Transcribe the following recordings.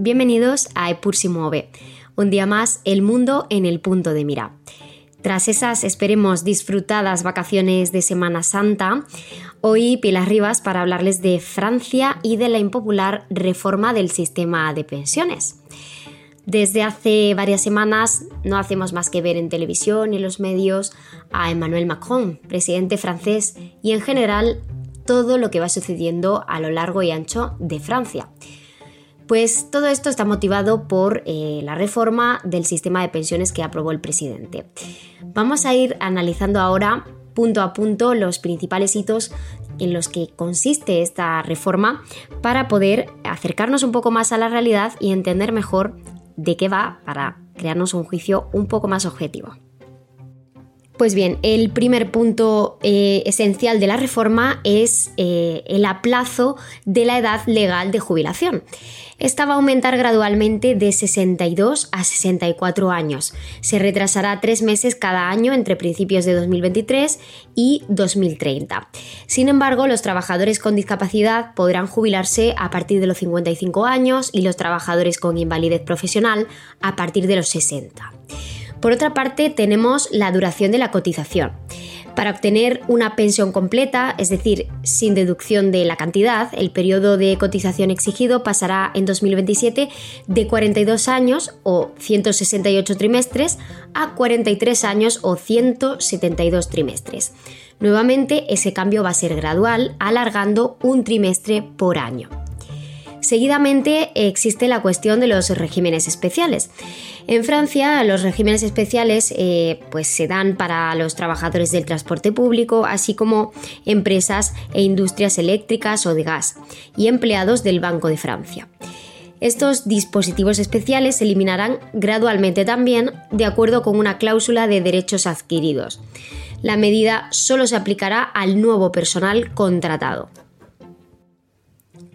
Bienvenidos a Epur si mueve. Un día más, el mundo en el punto de mira. Tras esas, esperemos, disfrutadas vacaciones de Semana Santa, hoy Pilar Rivas para hablarles de Francia y de la impopular reforma del sistema de pensiones. Desde hace varias semanas no hacemos más que ver en televisión y en los medios a Emmanuel Macron, presidente francés, y en general todo lo que va sucediendo a lo largo y ancho de Francia. Pues todo esto está motivado por eh, la reforma del sistema de pensiones que aprobó el presidente. Vamos a ir analizando ahora punto a punto los principales hitos en los que consiste esta reforma para poder acercarnos un poco más a la realidad y entender mejor de qué va para crearnos un juicio un poco más objetivo. Pues bien, el primer punto eh, esencial de la reforma es eh, el aplazo de la edad legal de jubilación. Esta va a aumentar gradualmente de 62 a 64 años. Se retrasará tres meses cada año entre principios de 2023 y 2030. Sin embargo, los trabajadores con discapacidad podrán jubilarse a partir de los 55 años y los trabajadores con invalidez profesional a partir de los 60. Por otra parte, tenemos la duración de la cotización. Para obtener una pensión completa, es decir, sin deducción de la cantidad, el periodo de cotización exigido pasará en 2027 de 42 años o 168 trimestres a 43 años o 172 trimestres. Nuevamente, ese cambio va a ser gradual, alargando un trimestre por año. Seguidamente existe la cuestión de los regímenes especiales. En Francia, los regímenes especiales eh, pues se dan para los trabajadores del transporte público, así como empresas e industrias eléctricas o de gas, y empleados del Banco de Francia. Estos dispositivos especiales se eliminarán gradualmente también de acuerdo con una cláusula de derechos adquiridos. La medida solo se aplicará al nuevo personal contratado.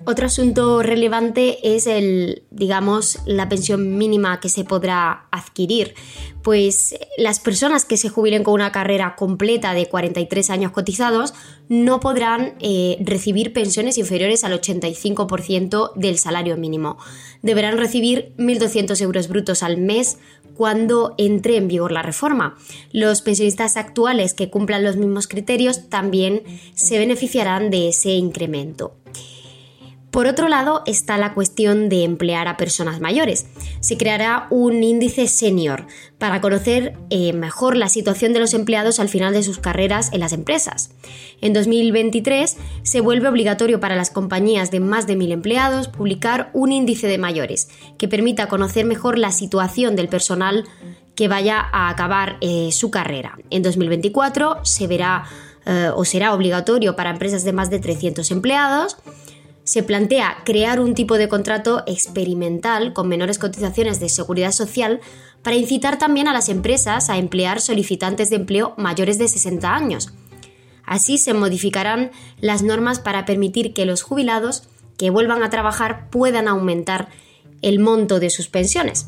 Otro asunto relevante es el, digamos, la pensión mínima que se podrá adquirir, pues las personas que se jubilen con una carrera completa de 43 años cotizados no podrán eh, recibir pensiones inferiores al 85% del salario mínimo. Deberán recibir 1.200 euros brutos al mes cuando entre en vigor la reforma. Los pensionistas actuales que cumplan los mismos criterios también se beneficiarán de ese incremento. Por otro lado está la cuestión de emplear a personas mayores. Se creará un índice senior para conocer eh, mejor la situación de los empleados al final de sus carreras en las empresas. En 2023 se vuelve obligatorio para las compañías de más de 1.000 empleados publicar un índice de mayores que permita conocer mejor la situación del personal que vaya a acabar eh, su carrera. En 2024 se verá eh, o será obligatorio para empresas de más de 300 empleados se plantea crear un tipo de contrato experimental con menores cotizaciones de seguridad social para incitar también a las empresas a emplear solicitantes de empleo mayores de 60 años. Así se modificarán las normas para permitir que los jubilados que vuelvan a trabajar puedan aumentar el monto de sus pensiones.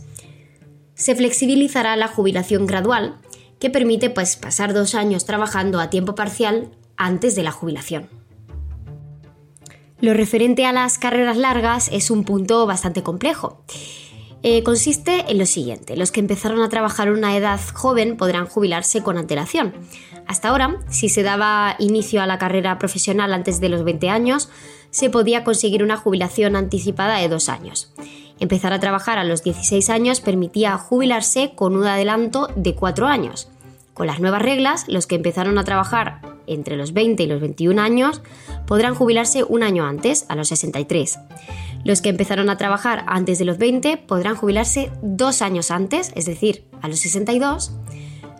Se flexibilizará la jubilación gradual, que permite pues, pasar dos años trabajando a tiempo parcial antes de la jubilación. Lo referente a las carreras largas es un punto bastante complejo. Eh, consiste en lo siguiente, los que empezaron a trabajar a una edad joven podrán jubilarse con antelación. Hasta ahora, si se daba inicio a la carrera profesional antes de los 20 años, se podía conseguir una jubilación anticipada de dos años. Empezar a trabajar a los 16 años permitía jubilarse con un adelanto de cuatro años. Con las nuevas reglas, los que empezaron a trabajar entre los 20 y los 21 años podrán jubilarse un año antes, a los 63. Los que empezaron a trabajar antes de los 20 podrán jubilarse dos años antes, es decir, a los 62.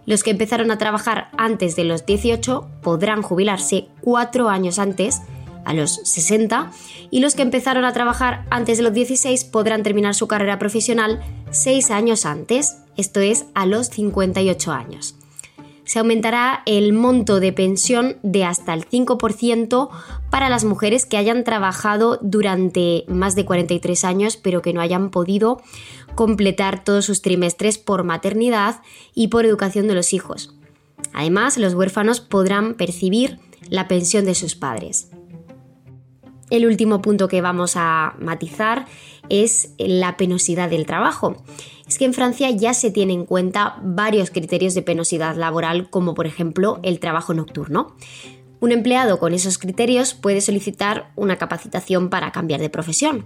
Los que empezaron a trabajar antes de los 18 podrán jubilarse cuatro años antes, a los 60, y los que empezaron a trabajar antes de los 16 podrán terminar su carrera profesional seis años antes, esto es, a los 58 años se aumentará el monto de pensión de hasta el 5% para las mujeres que hayan trabajado durante más de 43 años pero que no hayan podido completar todos sus trimestres por maternidad y por educación de los hijos. Además, los huérfanos podrán percibir la pensión de sus padres. El último punto que vamos a matizar es la penosidad del trabajo. Es que en Francia ya se tienen en cuenta varios criterios de penosidad laboral, como por ejemplo el trabajo nocturno. Un empleado con esos criterios puede solicitar una capacitación para cambiar de profesión.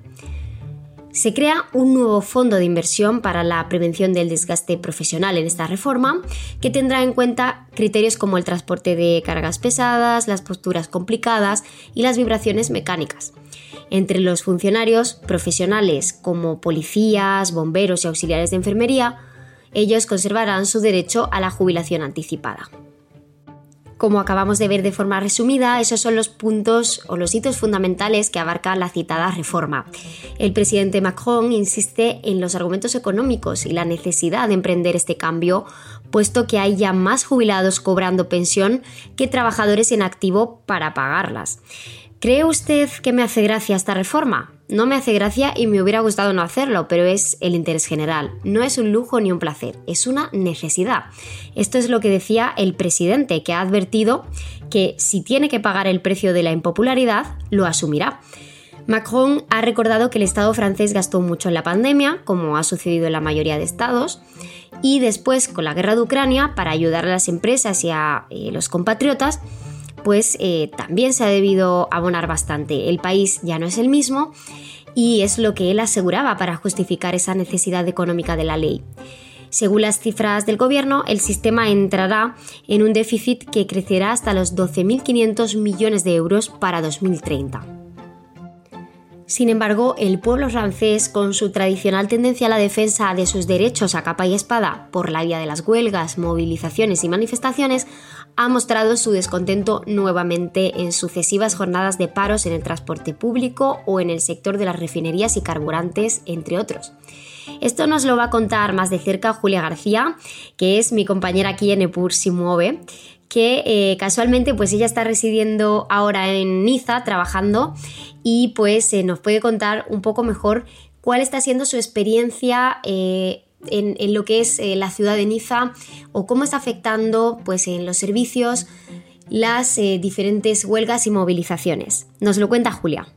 Se crea un nuevo fondo de inversión para la prevención del desgaste profesional en esta reforma, que tendrá en cuenta criterios como el transporte de cargas pesadas, las posturas complicadas y las vibraciones mecánicas. Entre los funcionarios profesionales como policías, bomberos y auxiliares de enfermería, ellos conservarán su derecho a la jubilación anticipada. Como acabamos de ver de forma resumida, esos son los puntos o los hitos fundamentales que abarca la citada reforma. El presidente Macron insiste en los argumentos económicos y la necesidad de emprender este cambio, puesto que hay ya más jubilados cobrando pensión que trabajadores en activo para pagarlas. ¿Cree usted que me hace gracia esta reforma? No me hace gracia y me hubiera gustado no hacerlo, pero es el interés general. No es un lujo ni un placer, es una necesidad. Esto es lo que decía el presidente, que ha advertido que si tiene que pagar el precio de la impopularidad, lo asumirá. Macron ha recordado que el Estado francés gastó mucho en la pandemia, como ha sucedido en la mayoría de estados, y después con la guerra de Ucrania, para ayudar a las empresas y a eh, los compatriotas, pues eh, también se ha debido abonar bastante. El país ya no es el mismo y es lo que él aseguraba para justificar esa necesidad económica de la ley. Según las cifras del gobierno, el sistema entrará en un déficit que crecerá hasta los 12.500 millones de euros para 2030. Sin embargo, el pueblo francés, con su tradicional tendencia a la defensa de sus derechos a capa y espada por la vía de las huelgas, movilizaciones y manifestaciones, ha mostrado su descontento nuevamente en sucesivas jornadas de paros en el transporte público o en el sector de las refinerías y carburantes, entre otros. Esto nos lo va a contar más de cerca Julia García, que es mi compañera aquí en Epur Si Mueve, que eh, casualmente pues ella está residiendo ahora en Niza trabajando y pues eh, nos puede contar un poco mejor cuál está siendo su experiencia eh, en, lo que es la ciudad de Niza o cómo está afectando pues en los servicios las diferentes huelgas y movilizaciones. Nos lo cuenta Julia.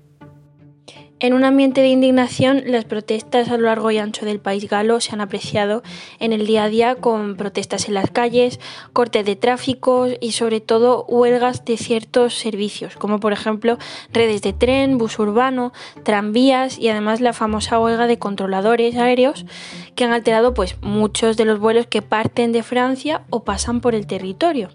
En un ambiente de indignación, las protestas a lo largo y ancho del país galo se han apreciado en el día a día con protestas en las calles, cortes de tráfico y sobre todo huelgas de ciertos servicios, como por ejemplo redes de tren, bus urbano, tranvías y además la famosa huelga de controladores aéreos que han alterado pues muchos de los vuelos que parten de Francia o pasan por el territorio.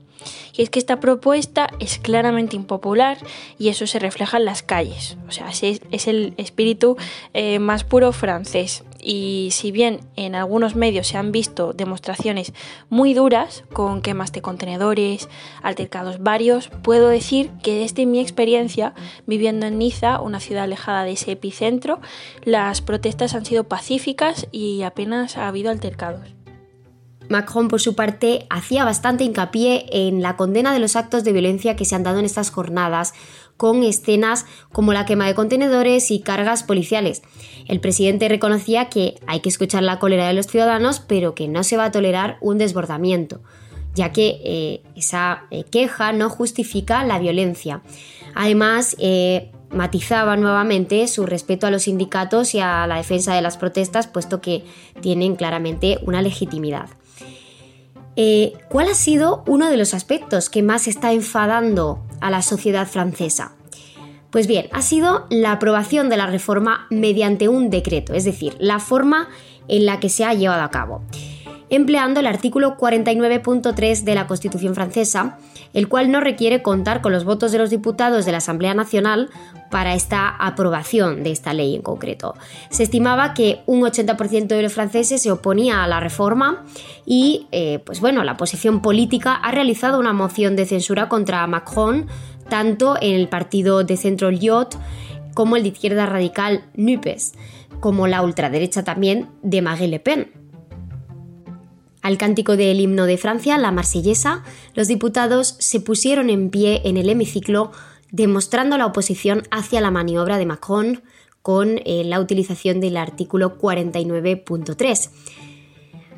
Y es que esta propuesta es claramente impopular y eso se refleja en las calles. O sea, es, el espíritu eh, más puro francés. Y si bien en algunos medios se han visto demostraciones muy duras con quemas de contenedores, altercados varios, puedo decir que desde mi experiencia viviendo en Niza, una ciudad alejada de ese epicentro, las protestas han sido pacíficas y apenas ha habido altercados. Macron, por su parte, hacía bastante hincapié en la condena de los actos de violencia que se han dado en estas jornadas, con escenas como la quema de contenedores y cargas policiales. El presidente reconocía que hay que escuchar la cólera de los ciudadanos, pero que no se va a tolerar un desbordamiento, ya que eh, esa eh, queja no justifica la violencia. Además, eh, matizaba nuevamente su respeto a los sindicatos y a la defensa de las protestas, puesto que tienen claramente una legitimidad. ¿Cuál ha sido uno de los aspectos que más está enfadando a la sociedad francesa? Pues bien, ha sido la aprobación de la reforma mediante un decreto, es decir, la forma en la que se ha llevado a cabo empleando el artículo 49.3 de la Constitución francesa, el cual no requiere contar con los votos de los diputados de la Asamblea Nacional para esta aprobación de esta ley en concreto. Se estimaba que un 80% de los franceses se oponía a la reforma y, eh, pues bueno, la posición política ha realizado una moción de censura contra Macron, tanto en el partido de centro Lyot como el de izquierda radical NUPES, como la ultraderecha también de Marine Le Pen. Al cántico del himno de Francia, la marsellesa, los diputados se pusieron en pie en el hemiciclo demostrando la oposición hacia la maniobra de Macron con eh, la utilización del artículo 49.3.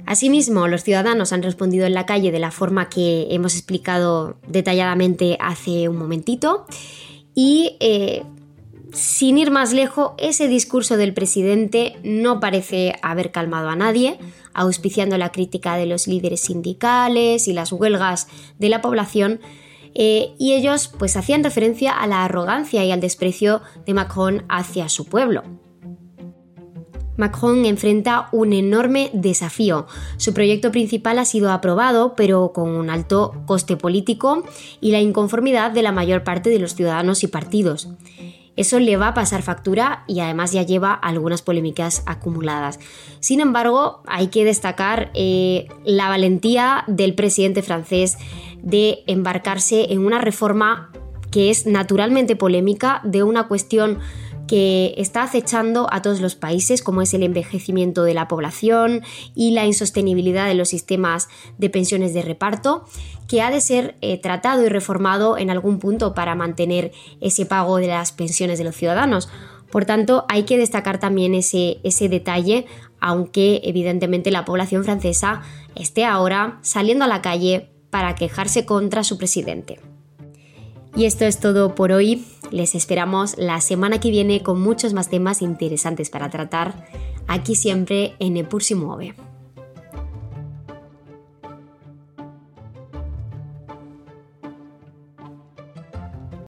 Asimismo, los ciudadanos han respondido en la calle de la forma que hemos explicado detalladamente hace un momentito y eh, sin ir más lejos, ese discurso del presidente no parece haber calmado a nadie, auspiciando la crítica de los líderes sindicales y las huelgas de la población, eh, y ellos pues hacían referencia a la arrogancia y al desprecio de Macron hacia su pueblo. Macron enfrenta un enorme desafío. Su proyecto principal ha sido aprobado, pero con un alto coste político y la inconformidad de la mayor parte de los ciudadanos y partidos. Eso le va a pasar factura y además ya lleva algunas polémicas acumuladas. Sin embargo, hay que destacar eh, la valentía del presidente francés de embarcarse en una reforma que es naturalmente polémica de una cuestión que está acechando a todos los países, como es el envejecimiento de la población y la insostenibilidad de los sistemas de pensiones de reparto, que ha de ser eh, tratado y reformado en algún punto para mantener ese pago de las pensiones de los ciudadanos. Por tanto, hay que destacar también ese, ese detalle, aunque evidentemente la población francesa esté ahora saliendo a la calle para quejarse contra su presidente. Y esto es todo por hoy. Les esperamos la semana que viene con muchos más temas interesantes para tratar aquí siempre en Epur si mueve.